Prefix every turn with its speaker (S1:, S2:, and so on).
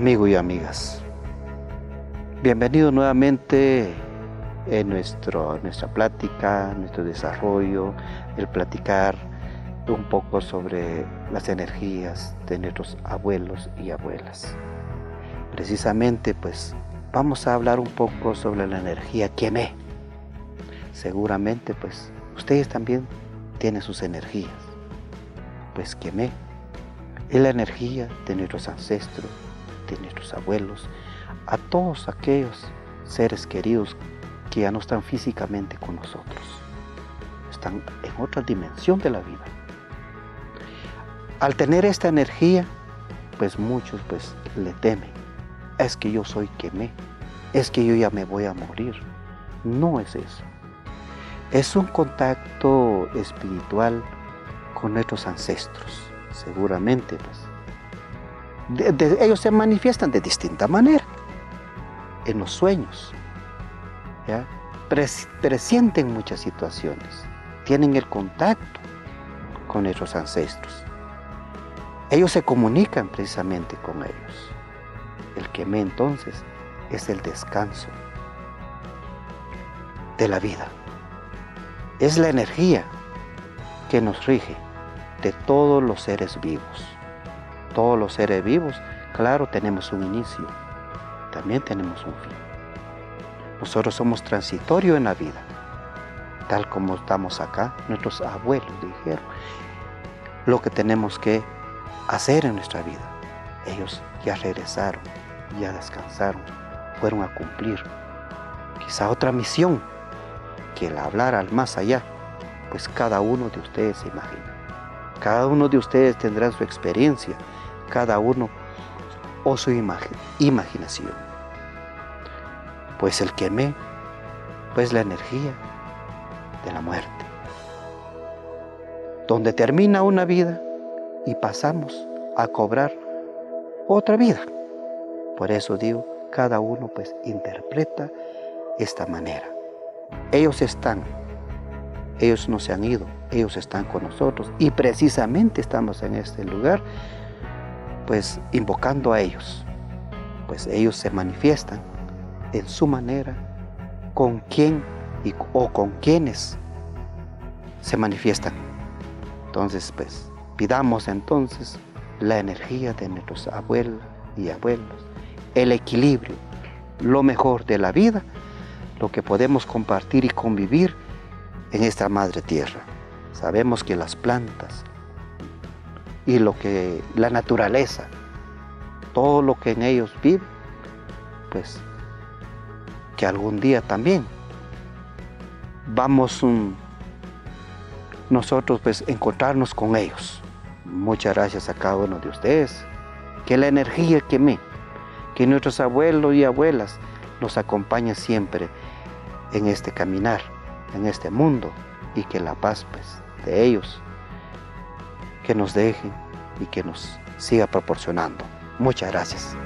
S1: Amigo y amigas, bienvenido nuevamente en nuestro, nuestra plática, nuestro desarrollo, el platicar un poco sobre las energías de nuestros abuelos y abuelas. Precisamente pues vamos a hablar un poco sobre la energía Quemé. Seguramente pues ustedes también tienen sus energías. Pues Quemé es la energía de nuestros ancestros, de nuestros abuelos, a todos aquellos seres queridos que ya no están físicamente con nosotros. Están en otra dimensión de la vida. Al tener esta energía, pues muchos pues le temen. Es que yo soy quemé, es que yo ya me voy a morir. No es eso. Es un contacto espiritual con nuestros ancestros, seguramente pues. Ellos se manifiestan de distinta manera en los sueños, presienten muchas situaciones, tienen el contacto con nuestros ancestros. Ellos se comunican precisamente con ellos. El que me entonces es el descanso de la vida. Es la energía que nos rige de todos los seres vivos. Todos los seres vivos, claro, tenemos un inicio, también tenemos un fin. Nosotros somos transitorios en la vida, tal como estamos acá, nuestros abuelos dijeron, lo que tenemos que hacer en nuestra vida. Ellos ya regresaron, ya descansaron, fueron a cumplir quizá otra misión que el hablar al más allá, pues cada uno de ustedes se imagina. Cada uno de ustedes tendrá su experiencia, cada uno o su imaginación pues el quemé, pues la energía de la muerte. Donde termina una vida y pasamos a cobrar otra vida. Por eso digo, cada uno pues interpreta esta manera. Ellos están, ellos no se han ido, ellos están con nosotros y precisamente estamos en este lugar pues invocando a ellos, pues ellos se manifiestan en su manera con quién o con quienes se manifiestan. Entonces, pues, pidamos entonces la energía de nuestros abuelos y abuelos, el equilibrio, lo mejor de la vida, lo que podemos compartir y convivir en esta madre tierra. Sabemos que las plantas y lo que la naturaleza, todo lo que en ellos vive, pues que algún día también vamos nosotros pues encontrarnos con ellos. Muchas gracias a cada uno de ustedes. Que la energía que me, que nuestros abuelos y abuelas nos acompañe siempre en este caminar, en este mundo y que la paz pues de ellos que nos dejen y que nos siga proporcionando. Muchas gracias.